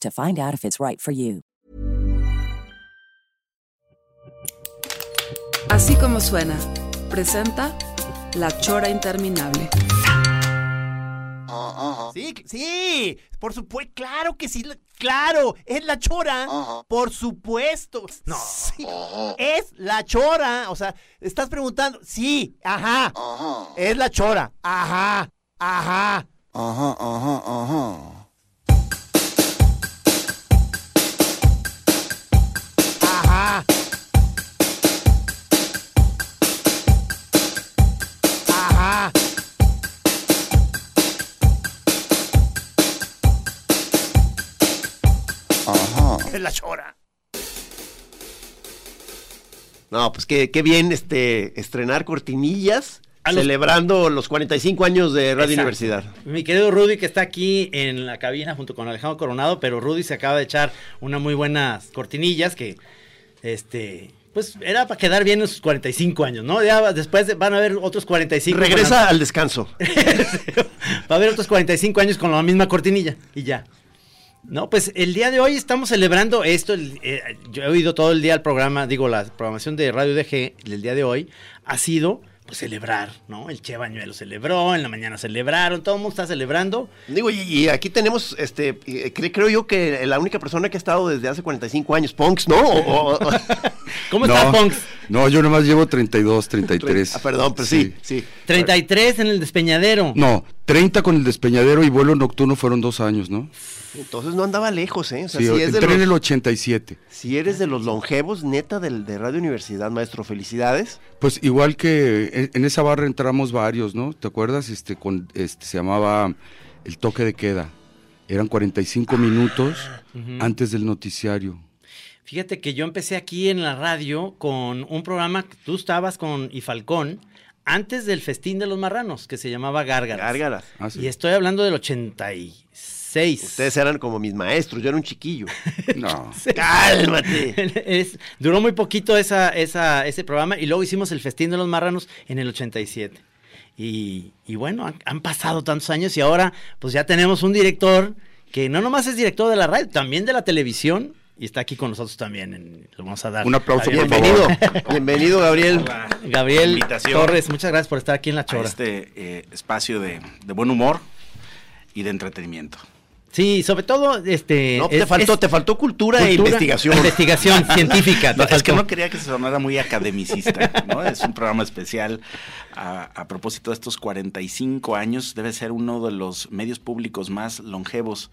to find out if it's right for you. Así como suena, presenta La Chora Interminable. Sí, sí, por supuesto, claro que sí, claro, es la chora, por supuesto. No, sí, es la chora, o sea, estás preguntando, sí, ajá, es la chora, ajá. Ajá, ajá, ajá. Ajá. La chora. No, pues qué, qué bien este estrenar cortinillas A celebrando los 45 años de Radio Exacto. Universidad. Mi querido Rudy, que está aquí en la cabina junto con Alejandro Coronado, pero Rudy se acaba de echar unas muy buenas cortinillas que, este, pues era para quedar bien en sus 45 años, ¿no? Ya después de- van a haber otros 45. Regresa al descanso. Va a haber otros 45 años con la misma cortinilla y ya. No, pues el día de hoy estamos celebrando esto. el- eh, yo he oído todo el día el programa, digo, la programación de Radio DG del día de hoy ha sido pues celebrar, ¿no? El Che Bañuelo celebró, en la mañana celebraron, todo el mundo está celebrando. Digo, y, y aquí tenemos, este, eh, cre- creo yo que la única persona que ha estado desde hace 45 años, Punks, ¿no? O- o- o- ¿Cómo está, Ponks? No, yo nomás llevo 32, 33. Ah, perdón, pero sí, sí. 33 en el despeñadero. No, 30 con el despeñadero y vuelo nocturno fueron dos años, ¿no? Entonces no andaba lejos, ¿eh? O sea, Sí, si, es de entré en los- el 87. si eres de los longevos, neta, del, de Radio Universidad, maestro, felicidades. Pues igual que en, en esa barra entramos varios, ¿no? ¿Te acuerdas? Este, con, este se llamaba el toque de queda. Eran 45 minutos Ujú. antes del noticiario. Fíjate que yo empecé aquí en la radio con un programa que tú estabas con y Falcón antes del festín de los marranos que se llamaba Gárgaras. Gárgaras. Ah, sí. Y estoy hablando del 86. Ustedes eran como mis maestros, yo era un chiquillo. No. ¡Cálmate! Es- duró muy poquito esa, esa, ese programa y luego hicimos el festín de los marranos en el 87. Y, y bueno, han, han pasado tantos años y ahora pues ya tenemos un director que no nomás es director de la radio, también de la televisión y está aquí con nosotros también. en- le vamos a dar Un aplauso, la por Bienvenido, favor. bienvenido, Gabriel. Gabriel. Torres, muchas gracias por estar aquí en La a Chora. este eh, espacio de, de buen humor y de entretenimiento. Sí, sobre todo, este... No, te, es- faltó, es te faltó cultura, e investigación. Investigación científica. te No, es que faltó. no quería que se sonara muy academicista, ¿no? Es un programa especial a, a propósito de estos 45 años. Debe ser uno de los medios públicos más longevos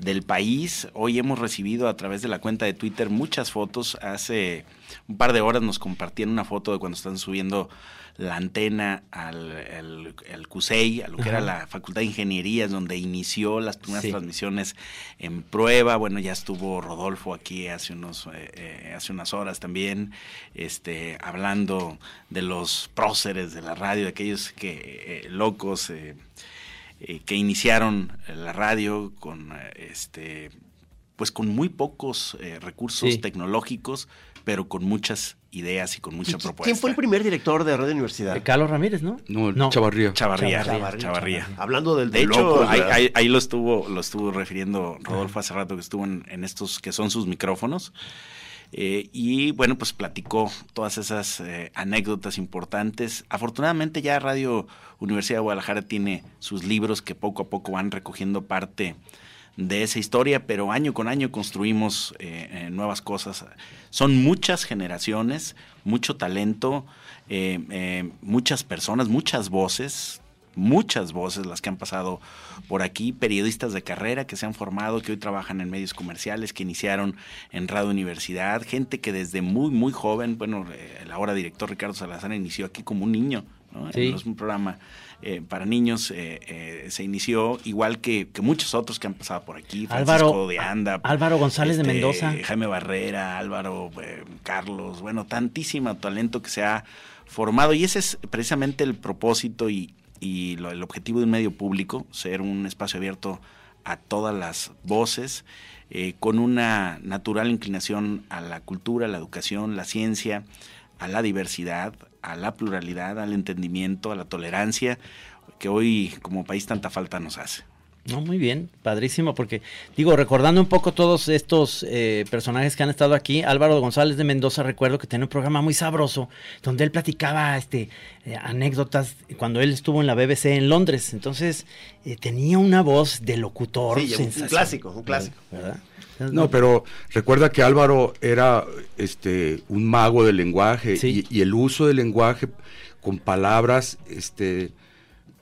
del país. Hoy hemos recibido a través de la cuenta de Twitter muchas fotos. Hace un par de horas nos compartían una foto de cuando están subiendo la antena al, al, al CUSEI, a lo que era la Facultad de Ingenierías, donde inició las primeras Sí. transmisiones en prueba. Bueno, ya estuvo Rodolfo aquí hace unos eh, eh, hace unas horas también, este, hablando de los próceres de la radio, de aquellos que eh, locos que iniciaron la radio con este pues con muy pocos recursos Sí. tecnológicos, pero con muchas ideas y con mucha ¿Y qui- propuesta. ¿Quién fue el primer director de Radio Universidad? Eh, Carlos Ramírez, ¿no? No, el Chavarría. Chavarría, Chavarría. Chavarría. Hablando del De de hecho, locos, ahí, ¿verdad? ahí- ahí lo estuvo, lo estuvo refiriendo Rodolfo hace rato que estuvo en, en estos que son sus micrófonos. Eh, y bueno, pues platicó todas esas eh, anécdotas importantes. Afortunadamente ya Radio Universidad de Guadalajara tiene sus libros que poco a poco van recogiendo parte de esa historia, pero año con año construimos eh, eh, nuevas cosas. Son muchas generaciones, mucho talento, eh, muchas personas, muchas voces, muchas voces las que han pasado por aquí, periodistas de carrera que se han formado, que hoy trabajan en medios comerciales, que iniciaron en Radio Universidad, gente que desde muy, muy joven, bueno, el ahora director Ricardo Salazar inició aquí como un niño, ¿no? Es un programa eh, para niños eh, eh, se inició igual que, muchos otros que han pasado por aquí. Francisco Álvaro, de Anda. Álvaro González de este, Mendoza. Jaime Barrera, Álvaro, Carlos, bueno, tantísimo talento que se ha formado y ese es precisamente el propósito y, el objetivo de un medio público, ser un espacio abierto a todas las voces, con una natural inclinación a la cultura, la educación, la ciencia, a la diversidad, a la pluralidad, al entendimiento, a la tolerancia, que hoy como país tanta falta nos hace. No, muy bien, padrísimo, porque digo, recordando un poco todos estos eh, personajes que han estado aquí, Álvaro González de Mendoza, recuerdo que tenía un programa muy sabroso, donde él platicaba este, eh, anécdotas cuando él estuvo en la BBC en Londres, entonces eh, tenía una voz de locutor. Sí, un clásico, un clásico. ¿verdad? No, pero recuerda que Álvaro era este un mago del lenguaje y, el uso del lenguaje con palabras este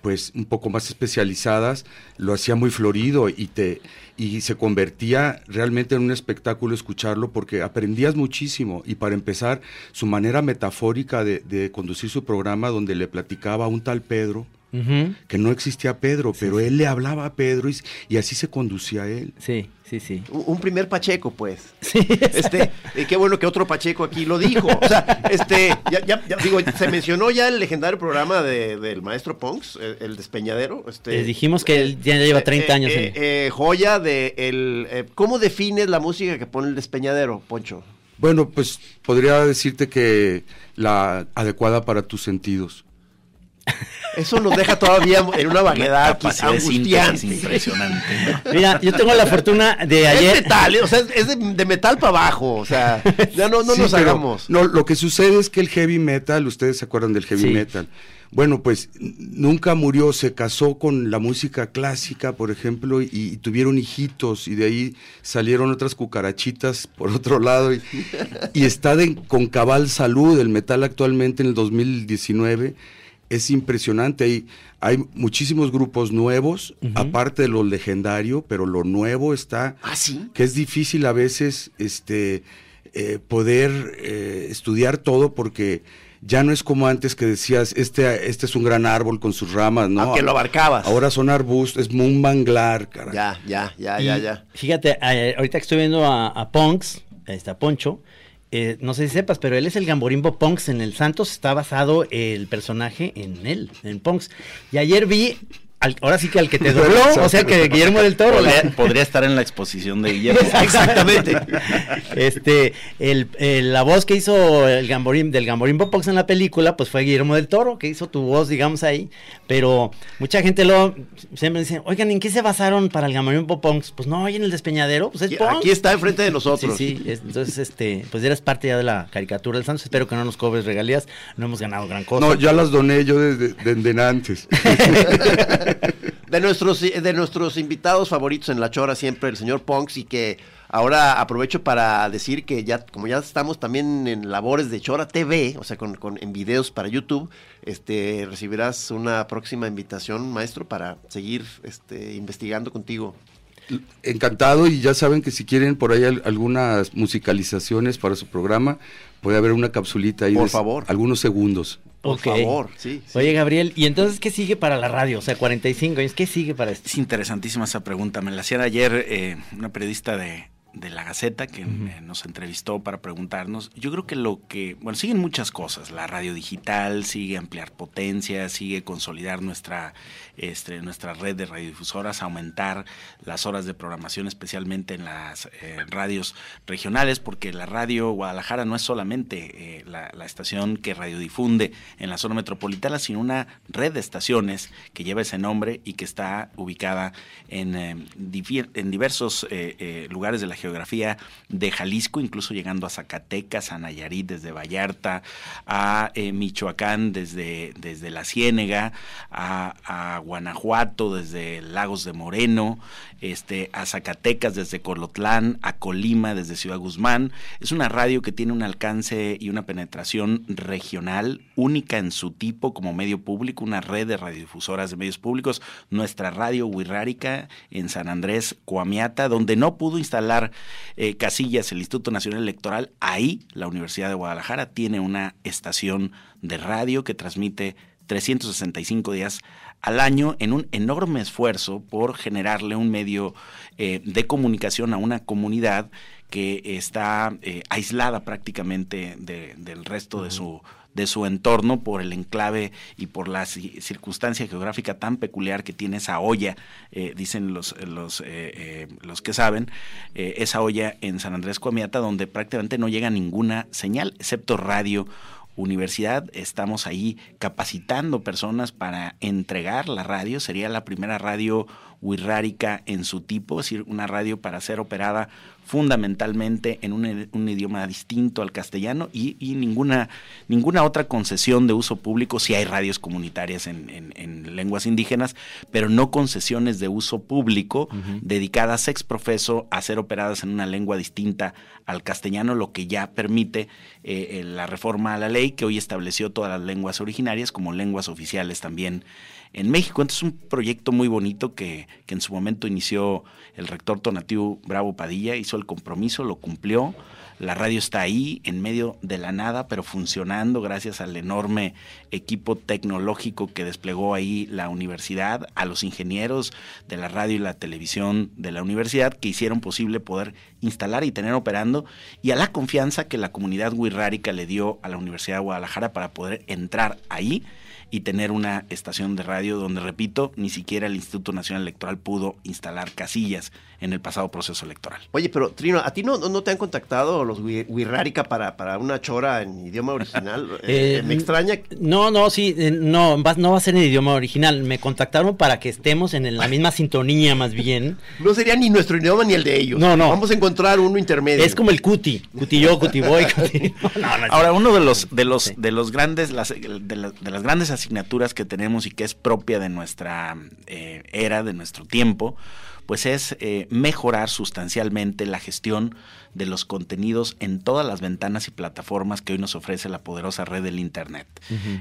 pues un poco más especializadas lo hacía muy florido y te y se convertía realmente en un espectáculo escucharlo porque aprendías muchísimo. Y para empezar su manera metafórica de, de conducir su programa donde le platicaba a un tal Pedro que no existía Pedro, pero él le hablaba a Pedro y, así se conducía él. Sí, sí, sí. Un, primer Pacheco, pues. Sí. Este, y qué bueno que otro Pacheco aquí lo dijo. O sea, este, ya, digo, se mencionó ya el legendario programa del maestro Ponks, el, despeñadero. Este, dijimos que él ya lleva 30 eh, años. Eh, eh, joya de el. ¿Cómo defines la música que pone el despeñadero, Poncho? Bueno, pues podría decirte que la adecuada para tus sentidos. Eso nos deja todavía en una vaguedad angustiante. impresionante. Mira, yo tengo la fortuna de ayer. Es metal, o sea, es de, metal para abajo, o sea, ya no, no nos hagamos. No, lo que sucede es que el heavy metal, ustedes se acuerdan del heavy metal. Bueno, pues nunca murió, se casó con la música clásica, por ejemplo, y, tuvieron hijitos, y de ahí salieron otras cucarachitas por otro lado, y, está con cabal salud el metal actualmente en el 2019 es impresionante. Hay, hay muchísimos grupos nuevos, aparte de lo legendario, pero lo nuevo está. ¿Ah, que es difícil a veces este, eh, poder eh, estudiar todo porque ya no es como antes que decías, este, este es un gran árbol con sus ramas, ¿no? Aunque lo abarcabas. Ahora son arbustos, es un manglar, cara. Ya, ya, ya, ya, ya. Fíjate, eh, ahorita que estoy viendo a, a Punks, está Poncho, eh, no sé si sepas, pero él es el Gamborimbo Punks en el Santos, está basado el personaje en él, en Punks. Y ayer vi ahora sí que al que te dobló, o sea que Guillermo del Toro. Podría, estar en la exposición de Guillermo. Exactamente. este, el, la voz que hizo el Gamborim, del Gamborim Popox en la película, pues fue Guillermo del Toro, que hizo tu voz, digamos, ahí. Pero mucha gente lo siempre dice, oigan, ¿en qué se basaron para el Gamborim Popox? Pues no, ahí en el despeñadero, pues es Aquí está enfrente de nosotros. Sí, sí, entonces, este, pues eras parte ya de la caricatura del Santos. Espero que no nos cobres regalías, no hemos ganado gran cosa. No, ya las doné yo desde, desde antes. de nuestros, de nuestros invitados favoritos en La Chora siempre el señor Ponks y que ahora aprovecho para decir que ya, como ya estamos también en labores de Chora TV, o sea, con, en videos para YouTube, este, recibirás una próxima invitación, maestro, para seguir este, investigando contigo. Encantado y ya saben que si quieren por ahí algunas musicalizaciones para su programa, puede haber una capsulita ahí. Por favor. Algunos segundos. Por favor, sí, Oye, Gabriel, ¿y entonces qué sigue para la radio? O sea, 45 años, ¿qué sigue para esto? Es interesantísima esa pregunta. Me la hacía ayer eh, una periodista de, de la Gaceta que nos entrevistó para preguntarnos. Yo creo que lo que, bueno, siguen muchas cosas. La radio digital sigue ampliar potencia, sigue consolidar nuestra, este, nuestra red de radiodifusoras, aumentar las horas de programación, especialmente en las eh, radios regionales, porque la radio Guadalajara no es solamente eh, la, estación que radiodifunde en la zona metropolitana, sino una red de estaciones que lleva ese nombre y que está ubicada en, eh, en diversos lugares de la geografía de Jalisco, incluso llegando a Zacatecas, a Nayarit desde Vallarta, a eh, Michoacán desde, desde La Ciénega, a, Guanajuato desde Lagos de Moreno, este, a Zacatecas desde Colotlán, a Colima desde Ciudad Guzmán. Es una radio que tiene un alcance y una penetración regional única en su tipo como medio público, una red de radiodifusoras de medios públicos, nuestra radio Wirrárica en San Andrés, Coamiata, donde no pudo instalar eh, casillas el Instituto Nacional Electoral, ahí la Universidad de Guadalajara tiene una estación de radio que transmite 365 días al año en un enorme esfuerzo por generarle un medio eh, de comunicación a una comunidad que está eh, aislada prácticamente del resto de su de su entorno por el enclave y por la circunstancia geográfica tan peculiar que tiene esa olla, eh, dicen los, los, los que saben, esa olla en San Andrés Coamiata, donde prácticamente no llega ninguna señal, excepto radio universidad estamos ahí capacitando personas para entregar la radio. Sería la primera radio wirrárica en su tipo, es decir, una radio para ser operada fundamentalmente en un, idioma distinto al castellano y, ninguna, ninguna otra concesión de uso público, si hay radios comunitarias en, lenguas indígenas, pero no concesiones de uso público dedicadas ex profeso a ser operadas en una lengua distinta al castellano, lo que ya permite eh, eh, la reforma a la ley que hoy estableció todas las lenguas originarias como lenguas oficiales también en México. Entonces es un proyecto muy bonito que, que en su momento inició el rector Tonatiuh Bravo Padilla, hizo el compromiso, lo cumplió. La radio está ahí, en medio de la nada, pero funcionando gracias al enorme equipo tecnológico que desplegó ahí la universidad, a los ingenieros de la radio y la televisión de la universidad que hicieron posible poder instalar y tener operando, y a la confianza que la comunidad wixárika le dio a la Universidad de Guadalajara para poder entrar ahí y tener una estación de radio donde, repito, ni siquiera el Instituto Nacional Electoral pudo instalar casillas en el pasado proceso electoral. Oye, pero Trino, ¿a ti no, no te han contactado los Wirrárica para, para una chora en idioma original? Eh, eh, me extraña. No, no, sí, eh, no, no va a ser en idioma original. Me contactaron para que estemos en la misma sintonía, más bien. No sería ni nuestro idioma ni el de ellos. No, no. Vamos a encontrar uno intermedio. Es como el cuti, cuti yo, cuti boy. Ahora, uno de los, de los, de los grandes, las, de, las grandes asignaturas que tenemos y que es propia de nuestra era, de nuestro tiempo, pues es eh, mejorar sustancialmente la gestión de los contenidos en todas las ventanas y plataformas que hoy nos ofrece la poderosa red del Internet.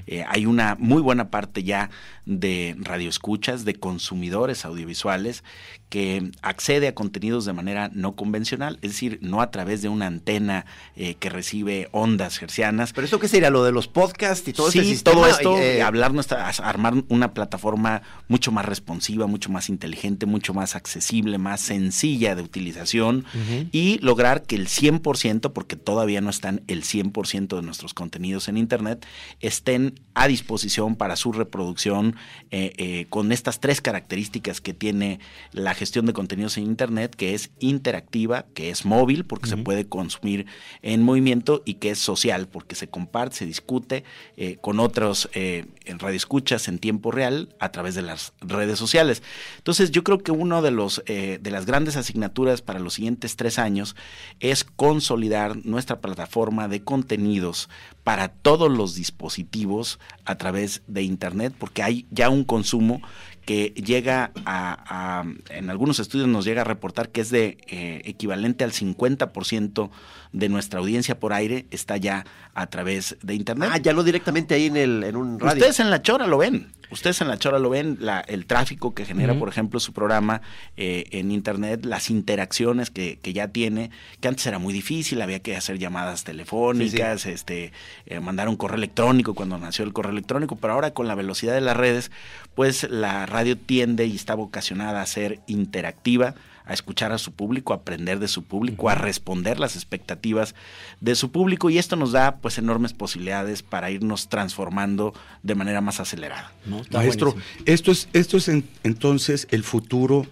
Eh, hay una muy buena parte ya de radioescuchas, de consumidores audiovisuales que accede a contenidos de manera no convencional, es decir, no a través de una antena eh, que recibe ondas hercianas. ¿Pero esto qué sería? ¿Lo de los podcasts y todo sí, todo esto, eh, hablar nuestra, armar una plataforma mucho más responsiva, mucho más inteligente, mucho más accesible, más sencilla de utilización y lograr que el 100%, porque todavía no están el 100% de nuestros contenidos en Internet, estén a disposición para su reproducción eh, eh, con estas tres características que tiene la gestión de contenidos en Internet, que es interactiva, que es móvil, porque se puede consumir en movimiento, y que es social, porque se comparte, se discute eh, con otros en radioescuchas en tiempo real a través de las redes sociales. Entonces yo creo que uno de los de las grandes asignaturas para los siguientes tres años es consolidar nuestra plataforma de contenidos para todos los dispositivos a través de Internet, porque hay ya un consumo que llega a, en algunos estudios nos llega a reportar que es de eh, equivalente al 50% de nuestra audiencia por aire está ya a través de internet. Ah, ya no directamente ahí en el en un radio. Ustedes en la chora lo ven. Ustedes en la Chora lo ven, la, el tráfico que genera, por ejemplo, su programa eh, en Internet, las interacciones que, que, ya tiene, que antes era muy difícil, había que hacer llamadas telefónicas, este eh, mandar un correo electrónico cuando nació el correo electrónico, pero ahora con la velocidad de las redes, pues la radio tiende y está vocacionada a ser interactiva a escuchar a su público, a aprender de su público, a responder las expectativas de su público y esto nos da pues enormes posibilidades para irnos transformando de manera más acelerada. Maestro, esto es, esto es entonces el futuro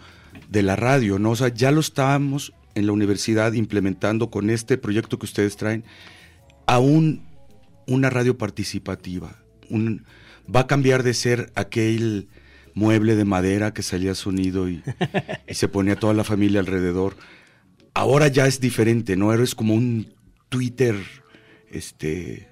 de la radio, ¿no? O sea, ya lo estábamos en la universidad implementando con este proyecto que ustedes traen, aún una radio participativa. Un, va a cambiar de ser aquel mueble de madera que salía sonido y, y se ponía toda la familia alrededor ahora ya es diferente, ¿no? Eres como un Twitter, este,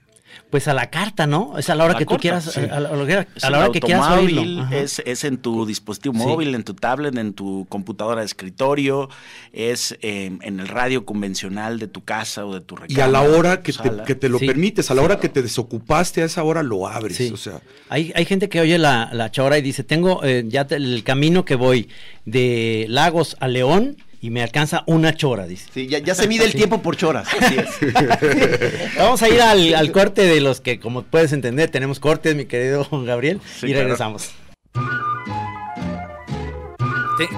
pues a la carta, ¿no? Es a la hora que tú quieras, a, la, hora que quieras oírlo. Es, es en tu dispositivo móvil, en tu tablet, en tu computadora de escritorio, es em, en el radio convencional de tu casa o de tu recámara. Y a la hora que te, que te, lo permites, a la hora que te desocupaste, a esa hora lo abres. O sea. hay, hay gente que oye la, la chora y dice, tengo eh, ya el camino que voy de Lagos a León y me alcanza una chora, dice. Sí, ya, se mide el tiempo por choras. Vamos a ir al, corte de los que, como puedes entender, tenemos cortes, mi querido Gabriel, y regresamos.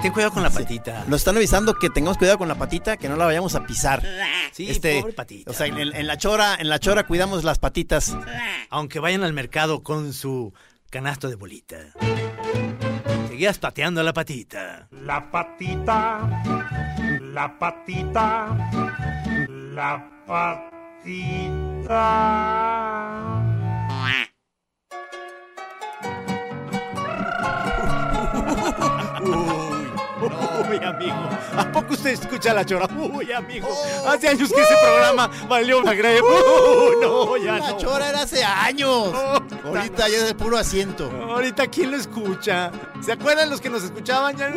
Ten, cuidado con la patita. Nos están avisando que tengamos cuidado con la patita, que no la vayamos a pisar. Sí, este, pobre patita. O sea, en, la chora, en la chora cuidamos las patitas. Aunque vayan al mercado con su canasto de bolita seguías pateando la patita. La patita, la patita, la patita. Uy, amigo. ¿A poco usted escucha la chora? Uy, amigo. Hace años que ese programa valió una greve. Uy, no, ya la chora era hace años. Ahorita ya es de puro asiento. Ahorita, ¿quién lo escucha? ¿Se acuerdan los que nos escuchaban? Ya,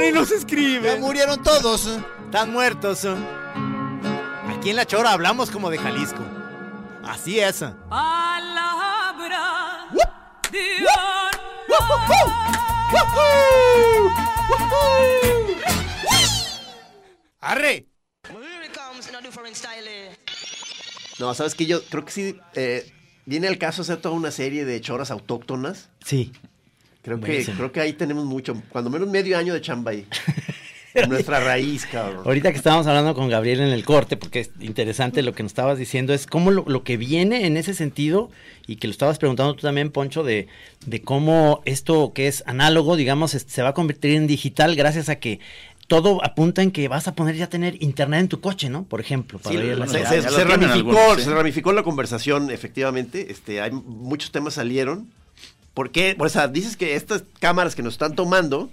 ni nos escriben. Ya murieron todos. Están muertos. Aquí en la chora hablamos como de Jalisco. Así es. Palabra. ¡Arre! No, sabes que yo creo que sí eh, viene el caso hacer toda una serie de choras autóctonas. Sí. Creo que, creo que ahí tenemos mucho, cuando menos medio año de chamba ahí. nuestra raíz, cabrón. Ahorita que estábamos hablando con Gabriel en el corte, porque es interesante lo que nos estabas diciendo, es cómo lo, que viene en ese sentido, y que lo estabas preguntando tú también, Poncho, de, de cómo esto que es análogo, digamos, se va a convertir en digital gracias a que todo apunta en que vas a poner ya tener internet en tu coche, ¿no? Por ejemplo. Para se, ramificó, se ramificó la conversación, efectivamente. Este, hay muchos temas salieron. ¿Por qué? O sea, dices que estas cámaras que nos están tomando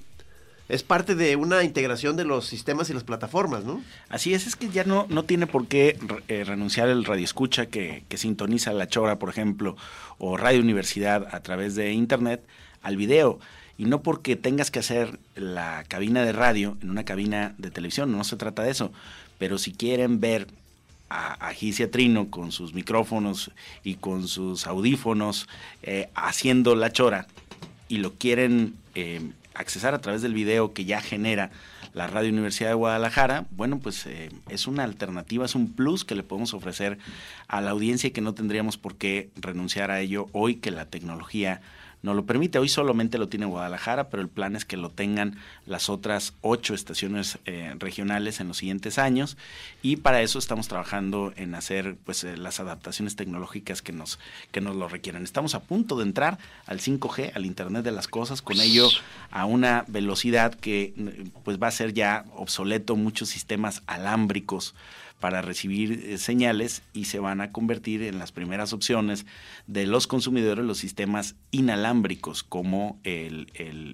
es parte de una integración de los sistemas y las plataformas, ¿no? Así es, es que ya no, no tiene por qué eh, renunciar el radioescucha que, que sintoniza la Chora, por ejemplo, o Radio Universidad a través de Internet al video. Y no porque tengas que hacer la cabina de radio en una cabina de televisión, no se trata de eso. Pero si quieren ver a, a Trino con sus micrófonos y con sus audífonos eh, haciendo la chora y lo quieren eh, accesar a través del video que ya genera la Radio Universidad de Guadalajara, bueno, pues eh, es una alternativa, es un plus que le podemos ofrecer a la audiencia y que no tendríamos por qué renunciar a ello hoy que la tecnología no lo permite. Hoy solamente lo tiene Guadalajara, pero el plan es que lo tengan las otras ocho estaciones eh, regionales en los siguientes años y para eso estamos trabajando en hacer pues eh, las adaptaciones tecnológicas que nos que nos lo requieran. Estamos a punto de entrar al 5G, al Internet de las cosas, con ello a una velocidad que pues va a ser ya obsoleto muchos sistemas alámbricos para recibir eh, señales y se van a convertir en las primeras opciones de los consumidores los sistemas inalámbricos como el,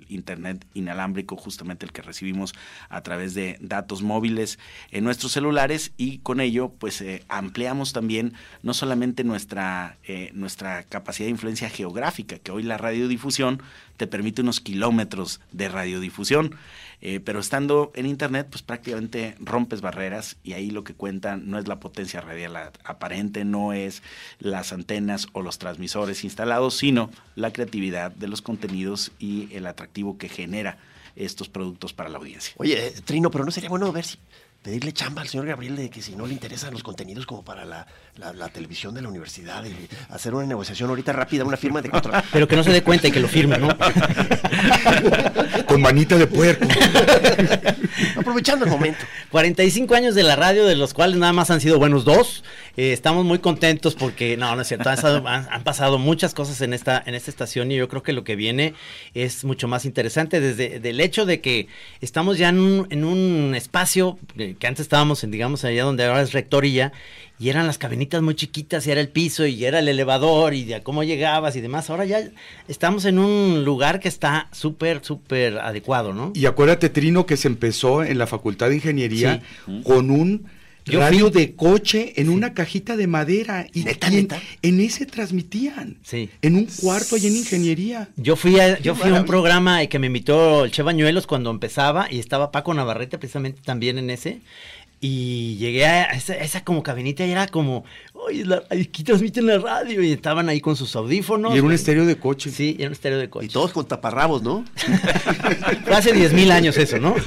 Internet inalámbrico, justamente el que recibimos a través de datos móviles en nuestros celulares y con ello pues eh, ampliamos también no solamente nuestra, eh, nuestra capacidad de influencia geográfica, que hoy la radiodifusión te permite unos kilómetros de radiodifusión. Eh, pero estando en Internet, pues prácticamente rompes barreras y ahí lo que cuenta no es la potencia radial aparente, no es las antenas o los transmisores instalados, sino la creatividad de los contenidos y el atractivo que genera estos productos para la audiencia. Oye, Trino, pero no sería bueno ver si pedirle chamba al señor Gabriel de que si no le interesan los contenidos como para la, televisión de la universidad y hacer una negociación ahorita rápida, una firma de contrato. Pero que no se dé cuenta y que lo firme, ¿no? Con manita de puerco. Aprovechando el momento. 45 años de la radio, de los cuales nada más han sido buenos dos. Eh, estamos muy contentos porque, no, no es cierto, han, pasado muchas cosas en esta, en esta estación y yo creo que lo que viene es mucho más interesante desde el hecho de que estamos ya en un, en un espacio que antes estábamos en, digamos, allá donde ahora es rectoría, y eran las cabinitas muy chiquitas, y era el piso, y era el elevador, y de cómo llegabas y demás. Ahora ya estamos en un lugar que está súper, súper adecuado, ¿no? Y acuérdate, Trino, que se empezó en la Facultad de Ingeniería con un radio de coche en una cajita de madera y, en, en, ese transmitían. Sí. En un cuarto y en ingeniería. Yo fui a, yo fui a un programa que me invitó el Che Bañuelos cuando empezaba y estaba Paco Navarrete precisamente también en ese. Y llegué a esa, como cabinita y era como, oye, aquí transmiten la radio. Y estaban ahí con sus audífonos. Y era un estéreo de coche. Sí, era un estéreo de coche. Y todos con taparrabos, ¿no? hace 10 mil años eso, ¿no?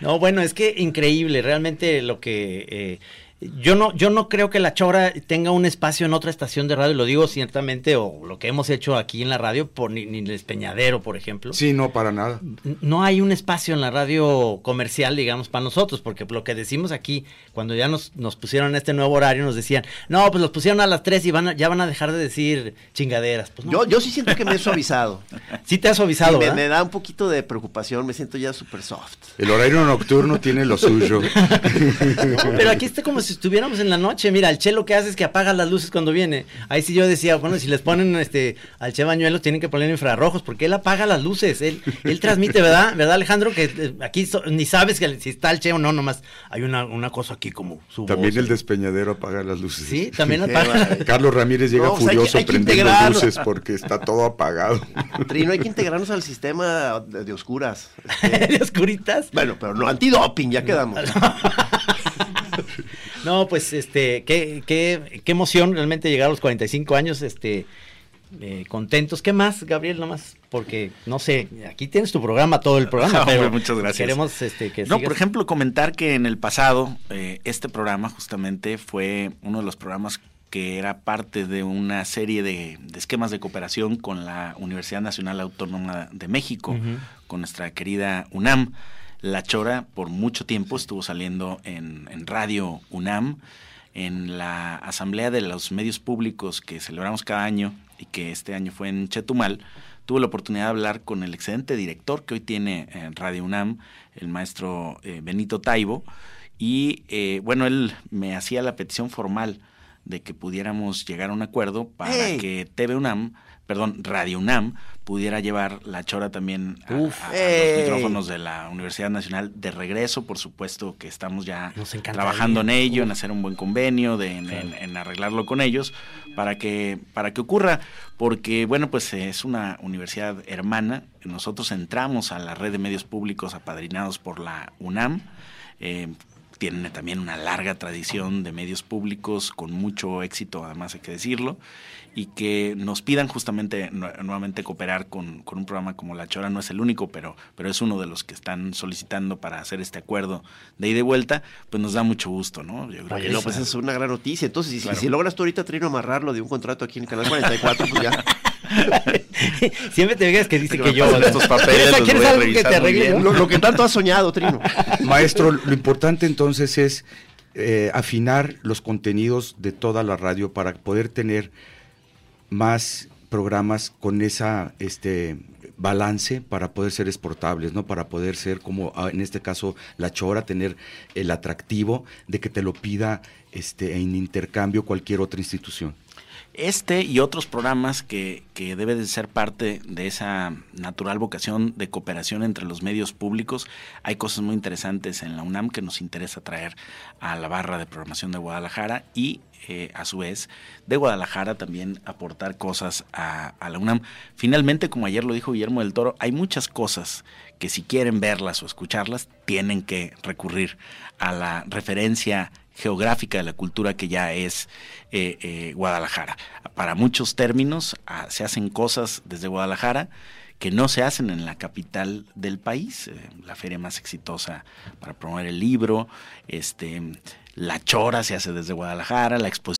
No, bueno, es que increíble, realmente lo que eh, yo no, yo no creo que la Chora tenga un espacio en otra estación de radio, lo digo ciertamente, o lo que hemos hecho aquí en la radio, por, ni, ni el Espeñadero, por ejemplo. Sí, no, para nada. No hay un espacio en la radio comercial, digamos, para nosotros, porque lo que decimos aquí, cuando ya nos, nos pusieron este nuevo horario, nos decían, no, pues los pusieron a las 3 y van ya van a dejar de decir chingaderas. Pues yo, yo sí siento que me he suavizado. sí te has suavizado, me, me, da un poquito de preocupación, me siento ya súper soft. El horario nocturno tiene lo suyo. pero aquí está como si si estuviéramos en la noche. Mira, el Che lo que hace es que apaga las luces cuando viene. Ahí sí yo decía, bueno, si les ponen este al Che Bañuelos tienen que poner infrarrojos porque él apaga las luces. Él, él transmite, ¿verdad? ¿Verdad, Alejandro? Que eh, aquí ni sabes que si está el Che o no, nomás hay una, una cosa aquí como su También el despeñadero apaga las luces. Sí, también apaga. Carlos Ramírez llega furioso prendiendo luces porque está todo apagado. Trino, hay que integrarnos al sistema de, oscuras. ¿De oscuritas? Bueno, pero no antidoping, ya quedamos. No, pues este, qué, qué, qué emoción realmente llegar a los 45 años, este, eh, contentos. ¿Qué más, Gabriel? Nomás, porque no sé, aquí tienes tu programa, todo el programa, pero muchas gracias. Queremos este, que No, por ejemplo, comentar que en el pasado eh, este programa justamente fue uno de los programas que era parte de una serie de, esquemas de cooperación con la Universidad Nacional Autónoma de México, con nuestra querida UNAM. La Chora por mucho tiempo estuvo saliendo en, Radio UNAM, en la Asamblea de los Medios Públicos que celebramos cada año y que este año fue en Chetumal. Tuve la oportunidad de hablar con el excelente director que hoy tiene en Radio UNAM, el maestro eh, Benito Taibo, y eh, bueno, él me hacía la petición formal de que pudiéramos llegar a un acuerdo para que TV UNAM perdón, Radio UNAM pudiera llevar la chora también a, los micrófonos de la Universidad Nacional de regreso. Por supuesto que estamos ya trabajando en ello, en hacer un buen convenio, de, en, arreglarlo con ellos para que, para que ocurra. Porque, bueno, pues es una universidad hermana. Nosotros entramos a la red de medios públicos apadrinados por la UNAM. Eh, tiene también una larga tradición de medios públicos con mucho éxito, además hay que decirlo y que nos pidan justamente nuevamente cooperar con, con, un programa como La Chora, no es el único, pero, pero es uno de los que están solicitando para hacer este acuerdo de ida y vuelta, pues nos da mucho gusto, ¿no? Yo creo que no, pues es una gran noticia. Entonces, si, logras tú ahorita, Trino, amarrarlo de un contrato aquí en Canal 44, pues ya. Siempre te digas que dice que yo. Estos papeles ¿Quieres algo que te arregle? Lo, lo, que tanto has soñado, Trino. Maestro, lo importante entonces es eh, afinar los contenidos de toda la radio para poder tener más programas con esa este balance para poder ser exportables, ¿no? Para poder ser como ah, en este caso la chora tener el atractivo de que te lo pida este en intercambio cualquier otra institución. Este y otros programas que, que debe de ser parte de esa natural vocación de cooperación entre los medios públicos. Hay cosas muy interesantes en la UNAM que nos interesa traer a la barra de programación de Guadalajara y eh, a su vez de Guadalajara también aportar cosas a, la UNAM. Finalmente, como ayer lo dijo Guillermo del Toro, hay muchas cosas que si quieren verlas o escucharlas, tienen que recurrir a la referencia geográfica de la cultura que ya es eh, eh, Guadalajara. Para muchos términos ah, se hacen cosas desde Guadalajara que no se hacen en la capital del país, eh, la feria más exitosa para promover el libro, este, la chora se hace desde Guadalajara, la exposición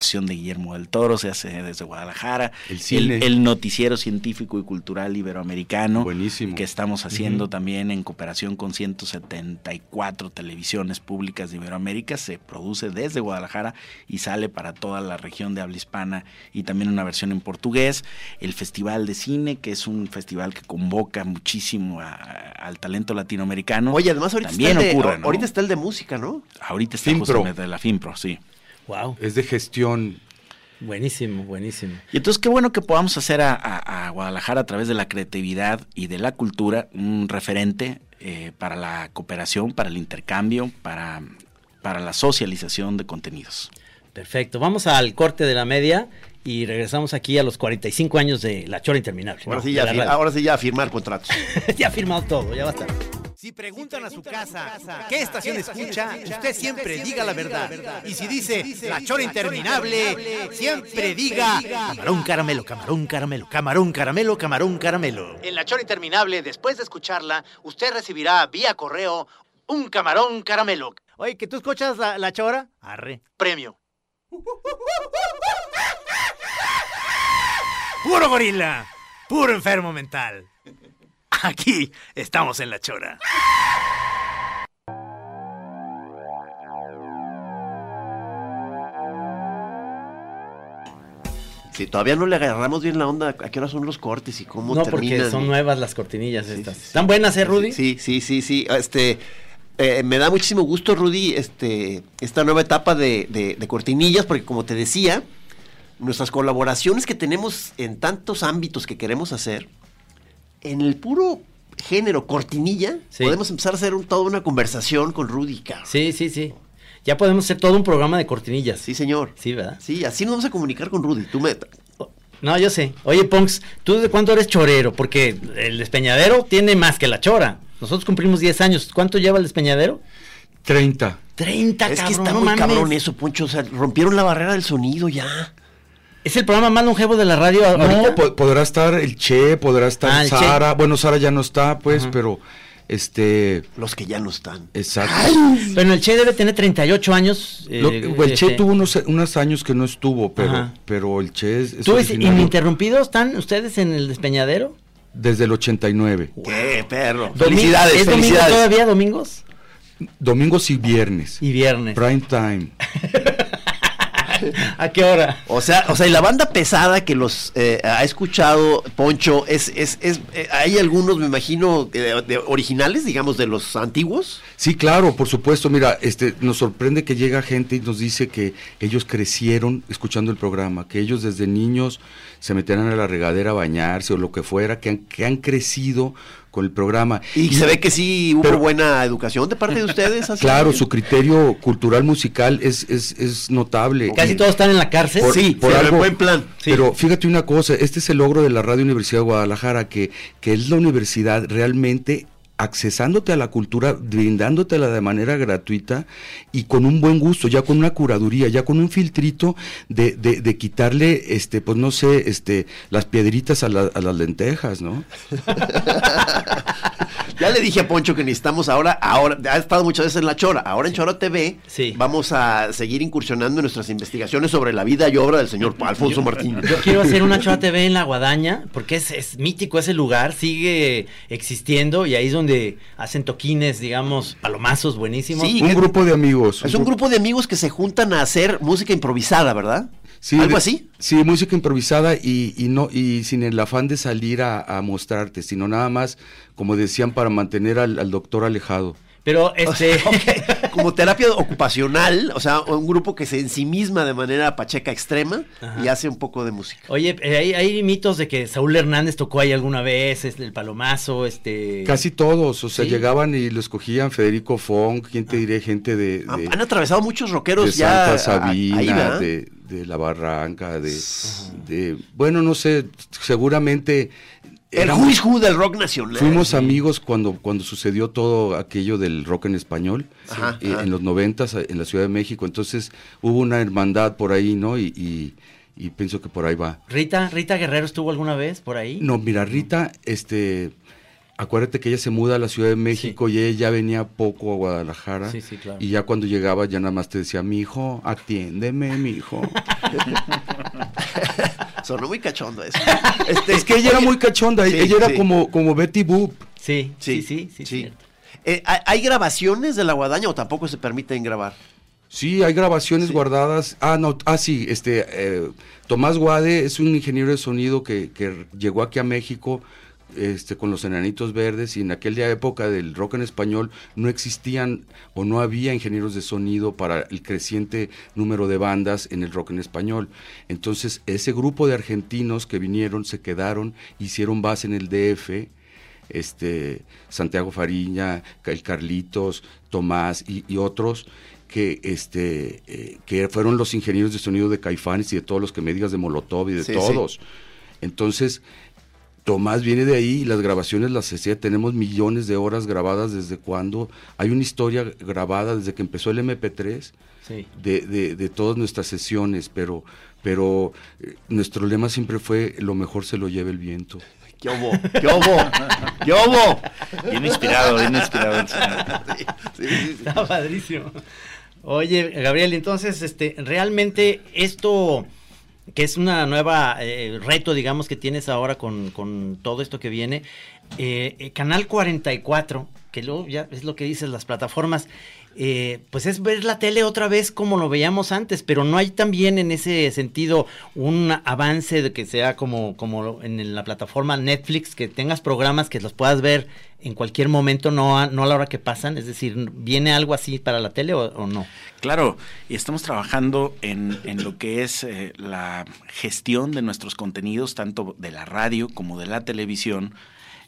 De Guillermo del Toro se hace desde Guadalajara. El cine. El, noticiero científico y cultural iberoamericano. Buenísimo. Que estamos haciendo también en cooperación con 174 televisiones públicas de Iberoamérica. Se produce desde Guadalajara y sale para toda la región de habla hispana y también una versión en portugués. El Festival de Cine, que es un festival que convoca muchísimo al talento latinoamericano. Oye, además ahorita, también está, el de, ocurre, ¿no? ahorita está el de música, ¿no? Ahorita está Finpro. de la FIMPRO, sí. Wow. Es de gestión. Buenísimo, buenísimo. Y entonces qué bueno que podamos hacer a, a- a Guadalajara a través de la creatividad y de la cultura un referente eh, para la cooperación, para el intercambio, para, para la socialización de contenidos. Perfecto. Vamos al corte de la media y regresamos aquí a los 45 años de La Chora Interminable. Ahora ¿no? sí, De ya, ahora sí ya a firmar contratos. ya ha firmado todo, ya basta. Si preguntan a su casa qué estación escucha, usted siempre diga la verdad. Y si dice la chora interminable, siempre diga camarón caramelo, camarón caramelo, camarón caramelo, camarón caramelo. En la chora interminable, después de escucharla, usted recibirá vía correo un camarón caramelo. Oye, ¿que tú escuchas la, la chora? Arre. Premio. Puro gorila, puro enfermo mental. Aquí estamos en la chora. Si todavía no le agarramos bien la onda, ¿a qué hora son los cortes y cómo No, terminan? porque son nuevas las cortinillas estas. ¿Están buenas, eh, Rudy? Sí, sí, sí, sí. Este, eh, me da muchísimo gusto, Rudy, este, esta nueva etapa de, de- de cortinillas, porque como te decía, nuestras colaboraciones que tenemos en tantos ámbitos que queremos hacer, en el puro género cortinilla, Sí. podemos empezar a hacer un- toda una conversación con Rudy, cabrón. Sí, sí, sí. Ya podemos hacer todo un programa de cortinillas. Sí, señor. Sí, ¿verdad? Sí, así nos vamos a comunicar con Rudy. Tú me... No, yo sé. Oye, Ponks, ¿tú de cuánto eres chorero? Porque el despeñadero tiene más que la chora. Nosotros cumplimos 10 años. ¿Cuánto lleva el despeñadero? 30. 30, Es que está no muy mames. cabrón eso, Poncho. O sea, rompieron la barrera del sonido ya. ¿Es el programa más longevo de la radio No, po- podrá estar el Che, podrá estar Ah. Sara. Bueno, Sara ya no está, pues, pero este. Los que ya no están. Exacto. Bueno, el Che debe tener 38 años. eh, Lo- el Che este. tuvo unos, unos años que no estuvo, pero, Ajá. pero el Che es, es ¿Tú ininterrumpidos están ustedes en el despeñadero? desde el 89. ¡Qué perro! Felicidades, ¿Es domingo felicidades. todavía domingos? Domingos y viernes. Y viernes. Prime time. ¿A qué hora? O sea, o sea, y la banda pesada que los eh, ha escuchado, Poncho, es, es, es eh, hay algunos, me imagino, de, de originales, digamos, de los antiguos. Sí, claro, por supuesto. Mira, este, nos sorprende que llega gente y nos dice que ellos crecieron escuchando el programa, que ellos desde niños se metían a la regadera a bañarse o lo que fuera, que han, que han crecido con el programa. Y, se ve que sí hubo pero- buena educación de parte de ustedes. así. Claro, su criterio cultural musical es, es, es notable. Casi Y- todos están en la cárcel. por- Sí, por sí, algo- buen plan. Sí. Pero fíjate una cosa, este es el logro de la Radio Universidad de Guadalajara, que, que es la universidad realmente accesándote a la cultura, brindándotela de manera gratuita y con un buen gusto, ya con una curaduría, ya con un filtrito de, de, de quitarle, este, pues no sé, este, las piedritas a, la- a las lentejas, ¿no? Ya le dije a Poncho que necesitamos ahora, ahora, ha estado muchas veces en La Chora, ahora en Chora TV Sí. vamos a seguir incursionando en nuestras investigaciones sobre la vida y obra del señor Alfonso Martínez. Yo quiero hacer una Chora TV en La Guadaña, porque es, es mítico ese lugar, sigue existiendo y ahí es donde hacen toquines, digamos, palomazos buenísimos. Sí, Un grupo de amigos. Es un grupo de amigos que se juntan a hacer música improvisada, ¿verdad? Sí, ¿Algo de- así? Sí, música improvisada y, y no y sin el afán de salir a, a mostrarte, sino nada más, como decían, para mantener al, al doctor alejado. Pero este... Como terapia ocupacional, o sea, un grupo que se ensimisma de manera pacheca extrema y hace un poco de música. Oye, eh, hay, hay mitos de que Saúl Hernández tocó ahí alguna vez, este, el palomazo, este... Casi todos, o sea, Sí. llegaban y lo escogían Federico Fong, ¿quién te diré? Gente de, Han, de, han atravesado muchos de rockeros ya Santa a- Sabina, de, de La Barranca, de, de- bueno, no sé, seguramente El who del rock nacional. Fuimos amigos cuando, cuando sucedió todo aquello del rock en español, Ajá, eh, ajá. en los noventas en la Ciudad de México. Entonces hubo una hermandad por ahí, ¿no? Y, y- y pienso que por ahí va. Rita, Rita Guerrero estuvo alguna vez por ahí. No, mira, Rita, este, acuérdate que ella se muda a la Ciudad de México y ella ya venía poco a Guadalajara. Sí, sí, claro. Y ya cuando llegaba ya nada más te decía, mi hijo, atiéndeme, mi hijo. Sonó muy cachondo eso. Este, es que ella era muy cachonda, Sí, ella era sí. como, como Betty Boop. Sí, sí, Sí, sí, sí. Eh, ¿hay- ¿Hay grabaciones de la guadaña o tampoco se permiten grabar? Sí, hay grabaciones Sí. guardadas. Ah, no, ah, sí, este, eh, Tomás Guade es un ingeniero de sonido que, que llegó aquí a México este, con los enanitos verdes y en aquella época del rock en español no existían o no había ingenieros de sonido para el creciente número de bandas en el rock en español. Entonces, ese grupo de argentinos que vinieron, se quedaron, hicieron base en el DF, este, Santiago Fariña, el Carlitos, Tomás y, y otros que este eh, que fueron los ingenieros de sonido de Caifanes y de todos los que me digas de Molotov y de Sí, todos. Entonces, Tomás viene de ahí y las grabaciones las hacía, tenemos millones de horas grabadas desde cuando, hay una historia grabada desde que empezó el MP3 Sí. de, de- de todas nuestras sesiones, pero, pero eh, nuestro lema siempre fue lo mejor se lo lleva el viento. ¿Qué hubo? ¿Qué hubo? ¿Qué hubo? Bien inspirado, bien inspirado el señor. Sí, sí, sí. Está padrísimo. Oye, Gabriel, entonces, este, realmente esto que es una nueva eh, reto, digamos, que tienes ahora con, con todo esto que viene, eh, eh, Canal 44, que luego ya es lo que dices, las plataformas, eh, pues es ver la tele otra vez como lo veíamos antes, pero no hay también en ese sentido un avance de que sea como, como en la plataforma Netflix, que tengas programas que los puedas ver en cualquier momento, no a, no a la hora que pasan, es decir, ¿viene algo así para la tele o, no? Claro, y estamos trabajando en, en lo que es eh, la gestión de nuestros contenidos, tanto de la radio como de la televisión,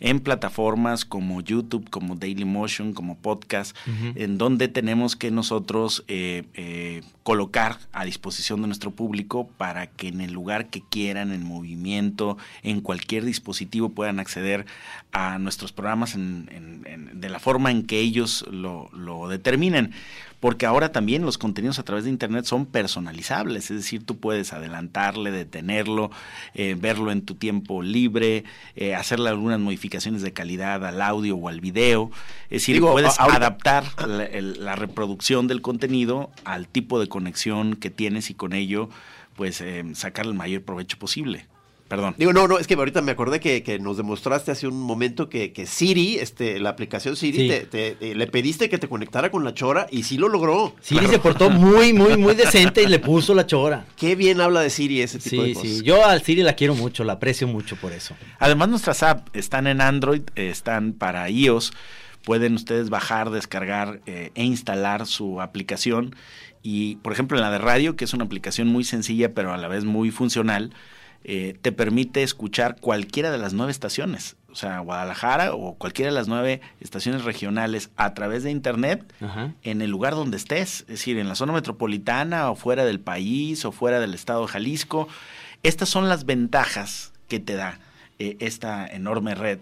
en plataformas como YouTube, como Dailymotion, como podcast, en donde tenemos que nosotros eh, eh, colocar a disposición de nuestro público para que en el lugar que quieran, en movimiento, en cualquier dispositivo puedan acceder a nuestros programas en- en- en- de la forma en que ellos lo, lo determinen porque ahora también los contenidos a través de Internet son personalizables, es decir, tú puedes adelantarle, detenerlo, eh, verlo en tu tiempo libre, eh, hacerle algunas modificaciones de calidad al audio o al video, es decir, Digo, puedes adaptar la, el- la reproducción del contenido al tipo de conexión que tienes y con ello, pues, eh, sacar el mayor provecho posible. Perdón. Digo, no, no, es que ahorita me acordé que, que nos demostraste hace un momento que, que Siri, este, la aplicación Siri, Sí. te, te- te- le pediste que te conectara con la chora y sí lo logró. Siri se portó muy, muy, muy decente y le puso la chora. Qué bien habla de Siri ese tipo de Sí, cosas. sí. Yo al Siri la quiero mucho, la aprecio mucho por eso. Además, nuestras apps están en Android, eh, están para iOS. Pueden ustedes bajar, descargar eh, e instalar su aplicación. Y, por ejemplo, en la de radio, que es una aplicación muy sencilla, pero a la vez muy funcional, eh, te permite escuchar cualquiera de las nueve estaciones. O sea, Guadalajara o cualquiera de las nueve estaciones regionales a través de Internet Ajá. en el lugar donde estés, es decir, en la zona metropolitana o fuera del país o fuera del estado de Jalisco. Estas son las ventajas que te da eh, esta enorme red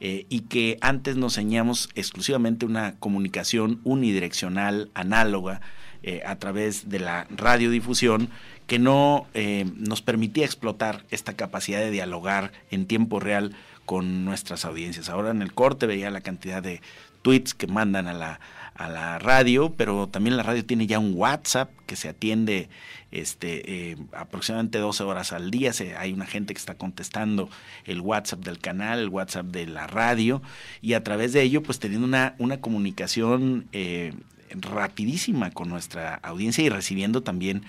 eh, y que antes nos enseñamos exclusivamente una comunicación unidireccional, análoga, eh, a través de la radiodifusión que no eh, nos permitía explotar esta capacidad de dialogar en tiempo real con nuestras audiencias. Ahora en el corte veía la cantidad de tweets que mandan a la, a la radio, pero también la radio tiene ya un WhatsApp que se atiende este, eh, aproximadamente 12 horas al día. Hay una gente que está contestando el WhatsApp del canal, el WhatsApp de la radio, y a través de ello, pues teniendo una, una comunicación rapidísima con nuestra audiencia y recibiendo también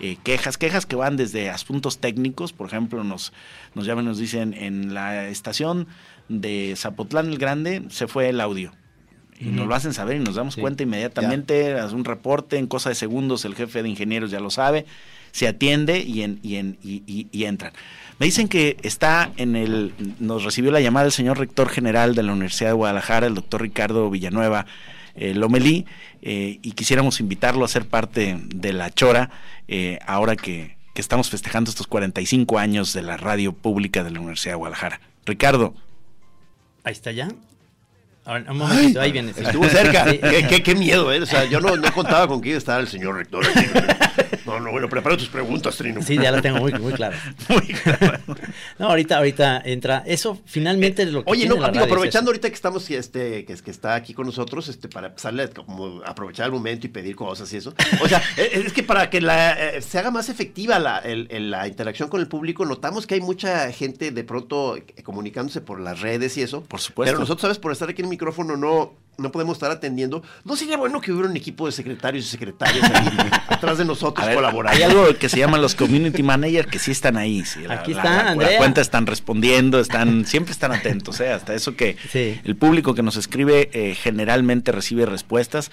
eh, quejas, quejas que van desde asuntos técnicos, por ejemplo, nos, nos llaman, nos dicen, en la estación de Zapotlán el Grande se fue el audio. Y nos lo hacen saber y nos damos cuenta inmediatamente, hace un reporte, en cosa de segundos el jefe de ingenieros ya lo sabe, se atiende y, en, y, en, y, y entran. Me dicen que está en el, nos recibió la llamada el señor rector general de la Universidad de Guadalajara, el doctor Ricardo Villanueva eh, Lomelí, eh, y quisiéramos invitarlo a ser parte de la Chora, eh, ahora que, que estamos festejando estos 45 años de la radio pública de la Universidad de Guadalajara. Ricardo. Ahí está ya. Ahora, un momentito, ahí viene. Estuvo cerca. Sí. ¿Qué, qué, qué, miedo, ¿eh? O sea, yo no, no contaba con que iba a estar el señor rector. Aquí. No, no, bueno, prepara tus preguntas, Trino. Sí, ya la tengo muy, muy clara. muy clara. No, ahorita, ahorita entra. Eso finalmente es lo que. Oye, no, digo, aprovechando ahorita que estamos, este, que, que está aquí con nosotros, este, para como aprovechar el momento y pedir cosas y eso. O sea, es que para que la, eh, se haga más efectiva la, el, el, la interacción con el público, notamos que hay mucha gente de pronto comunicándose por las redes y eso. Por supuesto. Pero nosotros, ¿sabes? Por estar aquí en el micrófono, no no podemos estar atendiendo. ¿No sería bueno que hubiera un equipo de secretarios y secretarias ahí atrás de nosotros ver, colaborando? Hay algo que se llama los community managers que sí están ahí. Sí, la, Aquí la, está, la, Andrea. La cuenta están respondiendo, están siempre están atentos, ¿eh? hasta eso que sí. el público que nos escribe eh, generalmente recibe respuestas.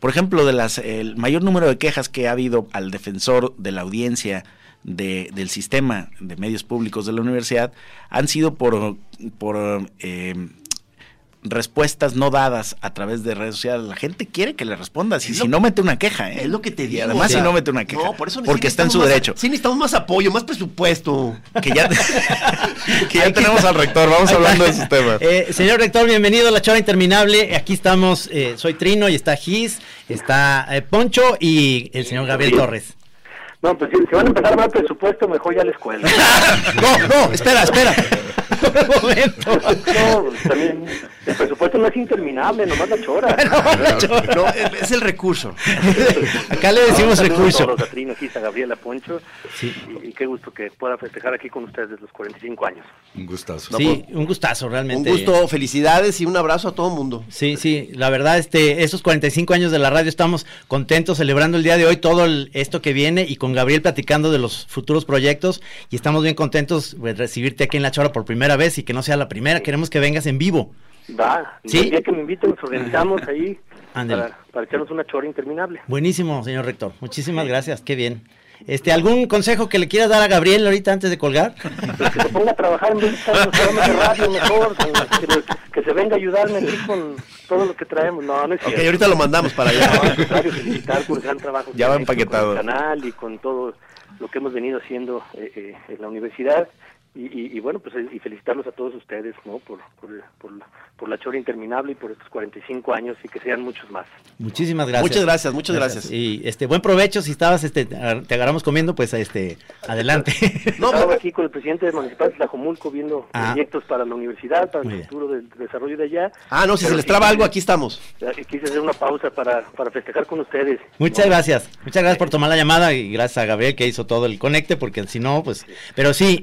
Por ejemplo, de las el mayor número de quejas que ha habido al defensor de la audiencia de, del sistema de medios públicos de la universidad han sido por, por eh, respuestas no dadas a través de redes sociales. La gente quiere que le respondas y si no mete una queja, ¿eh? Es lo que te digo. Y además, o sea, si no mete una queja. No, por eso porque está en su derecho. Sí, necesitamos más apoyo, más presupuesto. Que ya, que ya tenemos al rector. Vamos hablando de esos temas. Eh, señor rector, bienvenido a la chava interminable. Aquí estamos, eh, soy Trino y está Gis, está eh, Poncho y el señor Gabriel. Torres. No, pues si, si, van a empezar a dar presupuesto, mejor ya la escuela. no, no, espera, espera. Un momento. No, también el presupuesto no es interminable, nomás la chora. no, la chora. no es el recurso. Acá le decimos no, recurso. A los aquí Gabriela Poncho. Sí. Y, y, qué gusto que pueda festejar aquí con ustedes los 45 años. Un gustazo. Sí, un gustazo realmente. Un gusto, felicidades y un abrazo a todo el mundo. Sí, sí, la verdad, este, estos 45 años de la radio estamos contentos celebrando el día de hoy todo el, esto que viene y con Gabriel platicando de los futuros proyectos y estamos bien contentos de recibirte aquí en La Chora por primera vez y que no sea la primera, queremos que vengas en vivo. Va, ¿Sí? el día que me inviten nos organizamos ahí para, para, echarnos una chora interminable. Buenísimo, señor rector, muchísimas gracias, qué bien. Este, ¿Algún consejo que le quieras dar a Gabriel ahorita antes de colgar? Pues que se ponga a trabajar en vez de radio mejor, que, que, se venga a ayudarme aquí con todo lo que traemos. No, no es cierto. Ok, ahorita lo mandamos para allá. No, al contrario, felicitar por el gran trabajo ya va empaquetado. con el canal y con todo lo que hemos venido haciendo eh, eh, en la universidad. Y, y, y, bueno, pues y felicitarlos a todos ustedes, ¿no? Por, por, por, la, por la chora interminable y por estos 45 años y que sean muchos más. Muchísimas gracias. Muchas gracias, muchas gracias. gracias. Y este buen provecho, si estabas, este, te agarramos comiendo, pues este, adelante. No, Estaba aquí con el presidente municipal de Tlajomulco viendo ah. proyectos para la universidad, para Muy el futuro del desarrollo de allá. Ah, no, si se les traba sí, algo, aquí estamos. Quise hacer una pausa para, para festejar con ustedes. Muchas ¿no? gracias, muchas gracias por tomar la llamada y gracias a Gabriel que hizo todo el conecte, porque si no, pues, pero sí,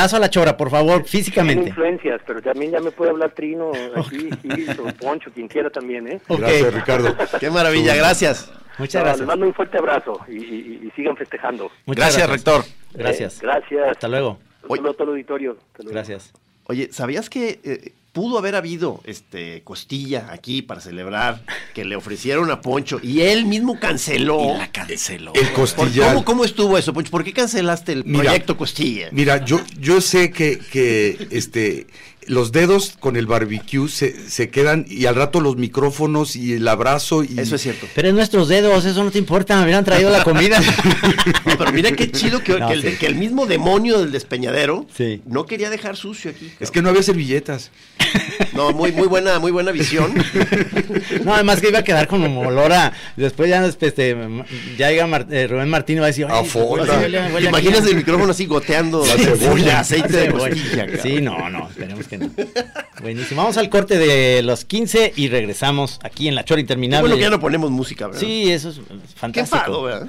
invitadazo a la chora, por favor físicamente. Tiene influencias, pero también ya me puede hablar Trino, aquí, okay. o Poncho, quien quiera también, ¿eh? Okay. Gracias, Ricardo. Qué maravilla, gracias. Muchas no, gracias. Les mando un fuerte abrazo y, y, y sigan festejando. Muchas gracias, gracias, rector. Gracias. Eh, gracias. Hasta luego. Hoy, todo el auditorio. Luego. Gracias. Oye, ¿sabías que eh, pudo haber habido este costilla aquí para celebrar que le ofrecieron a Poncho y él mismo canceló? Y la canceló. El costilla. ¿Cómo, ¿Cómo, estuvo eso, Poncho? ¿Por qué cancelaste el mira, proyecto Costilla? Mira, yo, yo sé que, que este los dedos con el barbecue se, se quedan y al rato los micrófonos y el abrazo. Y... Eso es cierto. Pero en nuestros dedos, eso no te importa, me hubieran traído la comida. No, pero mira qué chido que, No, que el, sí. que el mismo demonio del despeñadero Sí. no quería dejar sucio aquí. Es que no había servilletas. No, muy, muy buena, muy buena visión. No, además que iba a quedar con olor a. Después ya, este, ya llega Mar- eh, Rubén Martín y va a decir. A. Imaginas el micrófono así goteando La cebolla. aceite de Cebolla. costilla. Sí, no, no, esperemos que Buenísimo. Vamos al corte de los 15 y regresamos aquí en La Chora Qué Interminable. bueno que ya no ponemos música, ¿verdad? Sí, eso es Qué fantástico. enfado, ¿verdad?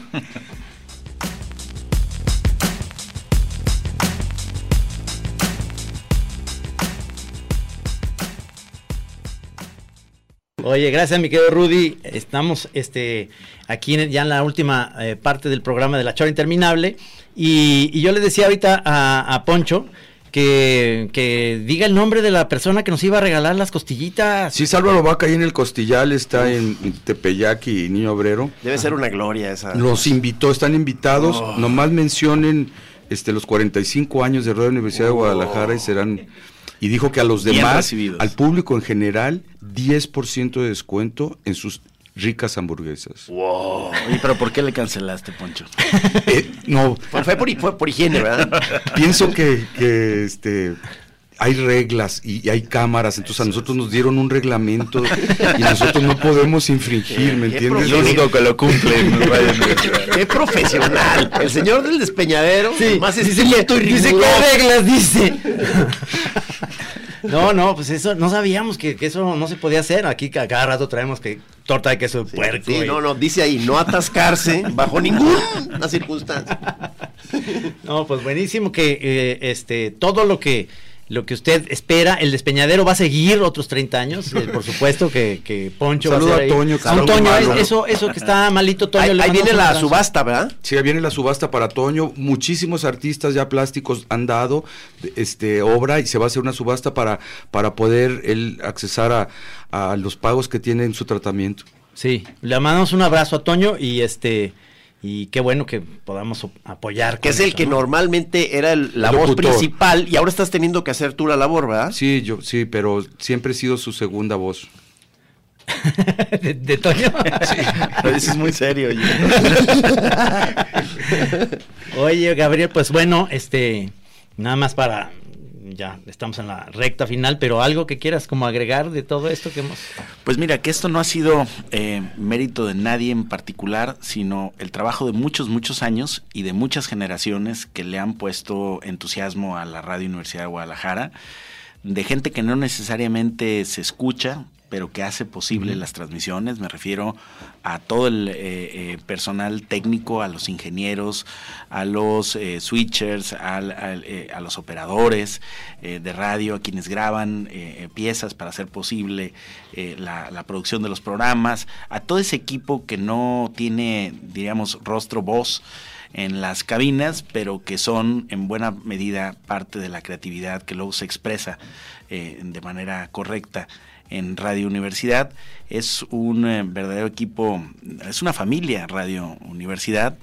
Oye, gracias, mi querido Rudy. Estamos este, aquí en- ya en la última eh, parte del programa de La Chora Interminable. Y, y yo le decía ahorita a, a Poncho que, que diga el nombre de la persona que nos iba a regalar las costillitas. Sí, es Álvaro Vaca ahí en el Costillal, está en Tepeyac y Niño Obrero. Debe ser una gloria esa. Los invitó, están invitados. Nomás mencionen este, los 45 años de Radio Universidad de Guadalajara y serán. Y dijo que a los demás, al público en general, 10% de descuento en sus ricas hamburguesas. Oye, pero ¿por qué le cancelaste, Poncho? Eh, no, Fue, fue por, fue por higiene, ¿verdad? pienso que, que, este hay reglas y, hay cámaras, entonces a nosotros nos dieron un reglamento y nosotros no podemos infringir, ¿me entiendes? Lo único que lo cumple Qué profesional. El señor del despeñadero, más dice, estricto y dice qué reglas, dice. No, no, pues eso, no sabíamos que, que eso no se podía hacer. Aquí ca- cada rato traemos que torta de queso de Sí, puerco. sí, y- no, no, dice ahí, no atascarse bajo ninguna circunstancia. No, pues buenísimo que eh, este todo lo que lo que usted espera, el despeñadero va a seguir otros 30 años, eh, por supuesto que, que Poncho Saludo va a a ser. Toño, A Toño, es- eso, eso que está malito Toño. Ahí, viene la abrazo. subasta, ¿verdad? Sí, ahí viene la subasta para Toño. Muchísimos artistas ya plásticos han dado este obra y se va a hacer una subasta para, para poder él accesar a, a los pagos que tiene en su tratamiento. Sí, le mandamos un abrazo a Toño y este y qué bueno que podamos apoyar. Que con es el eso, que ¿no? normalmente era el- la El voz locutor. principal y ahora estás teniendo que hacer tú la labor, ¿verdad? Sí, yo sí, pero siempre he sido su segunda voz. de, de Toño. Lo dices muy serio, oye. Oye, Gabriel, pues bueno, este, nada más para, ya estamos en la recta final, pero algo que quieras como agregar de todo esto que hemos... Pues mira, que esto no ha sido eh, mérito de nadie en particular, sino el trabajo de muchos, muchos años y de muchas generaciones que le han puesto entusiasmo a la Radio Universidad de Guadalajara, de gente que no necesariamente se escucha, pero que hace posible las transmisiones. Me refiero a todo el eh, eh, personal técnico, a los ingenieros, a los eh, switchers, al- al, eh, a los operadores eh, de radio, a quienes graban piezas para hacer posible la, la producción de los programas, a todo ese equipo que no tiene, diríamos, rostro, voz en las cabinas, pero que son en buena medida parte de la creatividad que luego se expresa de manera correcta en Radio Universidad. Es un eh, verdadero equipo, es una familia Radio Universidad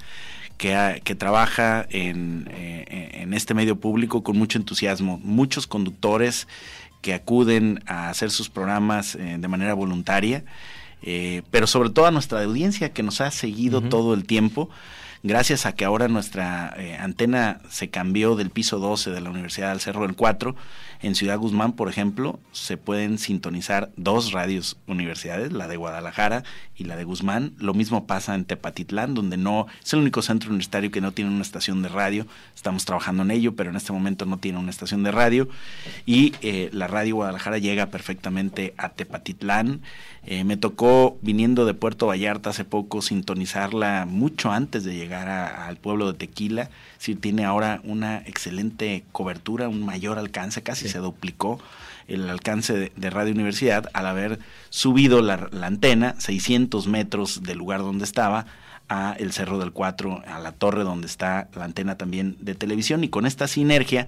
que, ha- que trabaja en, eh, en este medio público con mucho entusiasmo. Muchos conductores que acuden a hacer sus programas eh, de manera voluntaria, eh, pero sobre todo a nuestra audiencia que nos ha seguido todo el tiempo. Gracias a que ahora nuestra antena se cambió del piso 12 de la Universidad del Cerro del 4, en Ciudad Guzmán, por ejemplo, se pueden sintonizar dos radios universidades, la de Guadalajara y la de Guzmán. Lo mismo pasa en Tepatitlán, donde no es el único centro universitario que no tiene una estación de radio. Estamos trabajando en ello, pero en este momento no tiene una estación de radio. Y eh, la radio Guadalajara llega perfectamente a Tepatitlán. Eh, me tocó, viniendo de Puerto Vallarta hace poco, sintonizarla mucho antes de llegar al pueblo de Tequila. Decir, tiene ahora una excelente cobertura, un mayor alcance, casi se duplicó el alcance de, de Radio Universidad al haber subido la, la antena 600 metros del lugar donde estaba a el Cerro del 4, a la torre donde está la antena también de televisión. Y con esta sinergia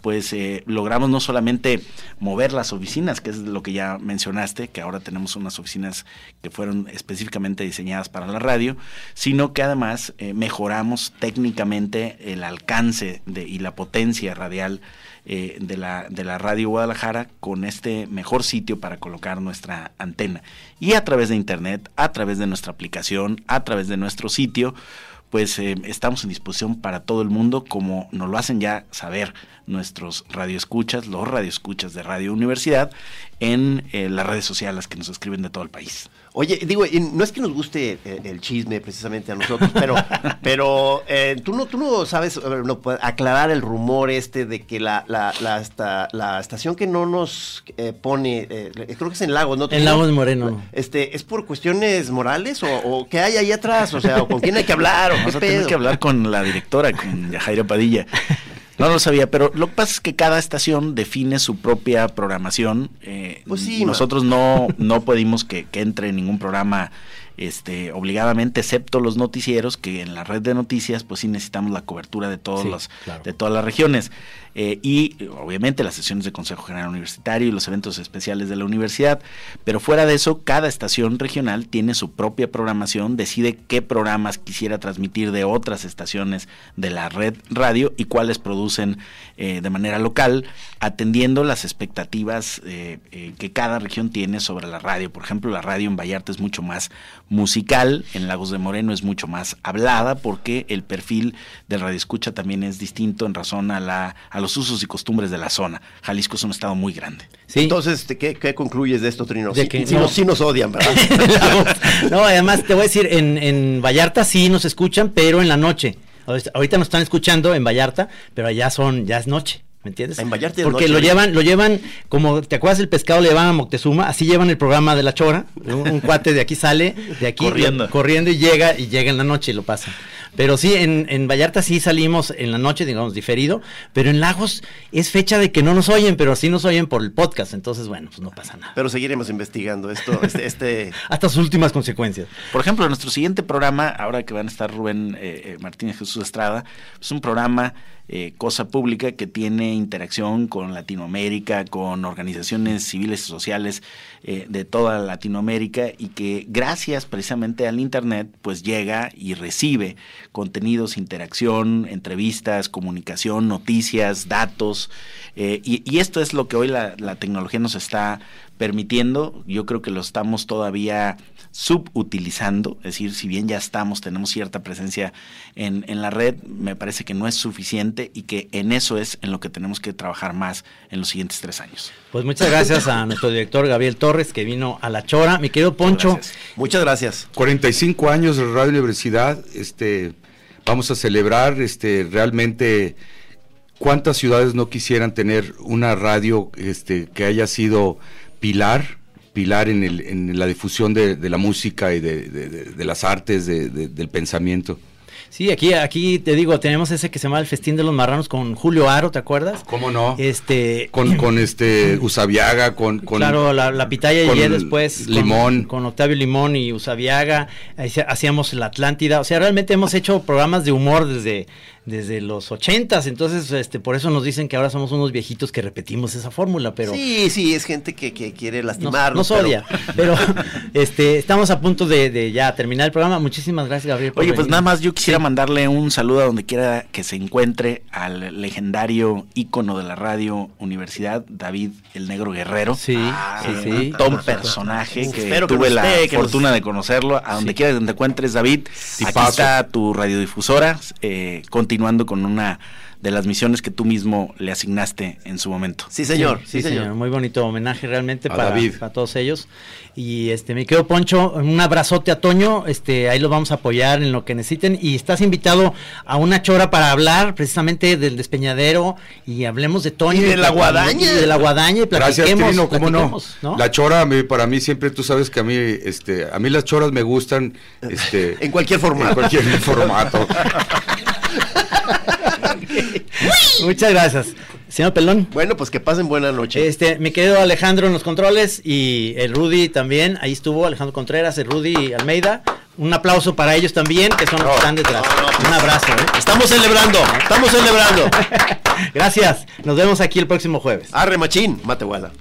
pues eh, logramos no solamente mover las oficinas, que es lo que ya mencionaste, que ahora tenemos unas oficinas que fueron específicamente diseñadas para la radio, sino que además eh, mejoramos técnicamente el alcance de, y la potencia radial eh, de, la, de la radio Guadalajara con este mejor sitio para colocar nuestra antena. Y a través de internet, a través de nuestra aplicación, a través de nuestro sitio, pues eh, estamos en disposición para todo el mundo, como nos lo hacen ya saber nuestros radioescuchas, los radioescuchas de Radio Universidad, en eh, las redes sociales que nos escriben de todo el país. Oye, digo, no es que nos guste eh, el, chisme precisamente a nosotros, pero, pero tú no, tú no sabes no, aclarar el rumor este de que la, la, la, la estación que no nos pone, creo que es en Lagos, ¿no? En Lagos Moreno. Este, ¿Es por cuestiones morales o, o qué hay ahí atrás? O sea, ¿con quién hay que hablar? Vamos a tener que hablar con la directora, con Jairo Padilla. No lo sabía, pero lo que pasa es que cada estación define su propia programación. Eh, pues sí, nosotros no, no pedimos que, que entre ningún programa este, obligadamente, excepto los noticieros, que en la red de noticias, pues sí necesitamos la cobertura de todos los, de todas las regiones. Eh, y obviamente las sesiones de Consejo General Universitario y los eventos especiales de la universidad. Pero fuera de eso, cada estación regional tiene su propia programación, decide qué programas quisiera transmitir de otras estaciones de la red radio y cuáles producen eh, de manera local, atendiendo las expectativas eh, que cada región tiene sobre la radio. Por ejemplo, la radio en Vallarta es mucho más musical, en Lagos de Moreno es mucho más hablada porque el perfil del radio escucha también es distinto en razón a, la, a los usos y costumbres de la zona. Jalisco es un estado muy grande. ¿Sí? Entonces, ¿qué, ¿qué, concluyes de esto, Trino? De que, no. sí nos odian, ¿verdad? no, además te voy a decir, en, en Vallarta sí nos escuchan, pero en la noche. Ahorita nos están escuchando en Vallarta, pero allá son, ya es noche. ¿Me entiendes? En Vallarta Porque lo llevan, lo llevan, como te acuerdas el pescado, le llevan a Moctezuma, así llevan el programa de la chora. Un, cuate de aquí sale, de aquí corriendo. corriendo y llega, y llega en la noche y lo pasa. Pero sí, en, en Vallarta sí salimos en la noche, digamos, diferido, pero en Lagos es fecha de que no nos oyen, pero sí nos oyen por el podcast, entonces bueno, pues no pasa nada. Pero seguiremos investigando esto, este... este... Hasta sus últimas consecuencias. Por ejemplo, nuestro siguiente programa, ahora que van a estar Rubén eh, eh, Martínez Jesús Estrada, es un programa eh, cosa pública que tiene interacción con Latinoamérica, con organizaciones civiles y sociales eh, de toda Latinoamérica y que gracias precisamente al Internet pues llega y recibe contenidos, interacción, entrevistas, comunicación, noticias, datos eh, y, y, esto es lo que hoy la, la tecnología nos está permitiendo. Yo creo que lo estamos todavía subutilizando, es decir, si bien ya estamos, tenemos cierta presencia en, en, la red, me parece que no es suficiente y que en eso es en lo que tenemos que trabajar más en los siguientes tres años. Pues muchas gracias a nuestro director Gabriel Torres que vino a La Chora. Mi querido Poncho. Muchas gracias. 45 años de Radio Universidad, este, vamos a celebrar este, realmente cuántas ciudades no quisieran tener una radio este, que haya sido pilar pilar en, el, en la difusión de, de la música y de, de, de las artes, del pensamiento. Sí, aquí, aquí te digo, tenemos ese que se llama el Festín de los Marranos con Julio Aro, ¿te acuerdas? ¿Cómo no? Este, con, con este Usabiaga, con, con claro, la, la pitaya y después Limón, con, con, Octavio Limón y Usabiaga, hacíamos la Atlántida, o sea, realmente hemos hecho programas de humor desde desde los ochentas, entonces este por eso nos dicen que ahora somos unos viejitos que repetimos esa fórmula, pero sí, sí, es gente que, que quiere lastimarnos. Nos, nos odia, pero, este estamos a punto de, de, ya terminar el programa. Muchísimas gracias, Gabriel. Oye, pues nada más yo quisiera sí. mandarle un saludo a donde quiera que se encuentre al legendario ícono de la radio Universidad, David el Negro Guerrero. Sí, ah, sí, sí. Un personaje Uf, que tuve que la fortuna nos... de conocerlo. A donde sí. quiera que te encuentres, David. Sí, aquí paso. está tu radiodifusora. Eh, continuando con una de las misiones que tú mismo le asignaste en su momento. Sí, señor. Sí, sí señor. señor. Muy bonito homenaje realmente para, para, todos ellos. Y este, me quedo Poncho, un abrazote a Toño, este, ahí lo vamos a apoyar en lo que necesiten. Y estás invitado a una chora para hablar precisamente del despeñadero y hablemos de Toño. Y de la guadaña. Y de la guadaña y Gracias, Trino, cómo no? no? La chora, para mí siempre, tú sabes que a mí, este, a mí las choras me gustan, este. en cualquier formato. En cualquier formato. Muchas gracias. Señor Pelón. Bueno, pues que pasen buena noche. Este, me quedo Alejandro en los controles y el Rudy también. Ahí estuvo Alejandro Contreras, el Rudy Almeida. Un aplauso para ellos también, que son los que están detrás. Un abrazo. ¿eh? Estamos celebrando, estamos celebrando. Gracias. Nos vemos aquí el próximo jueves. Arre machín, Matehuala.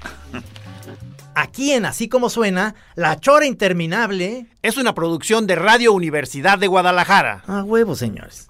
Aquí en Así Como Suena, La Chora Interminable es una producción de Radio Universidad de Guadalajara. A huevo, señores.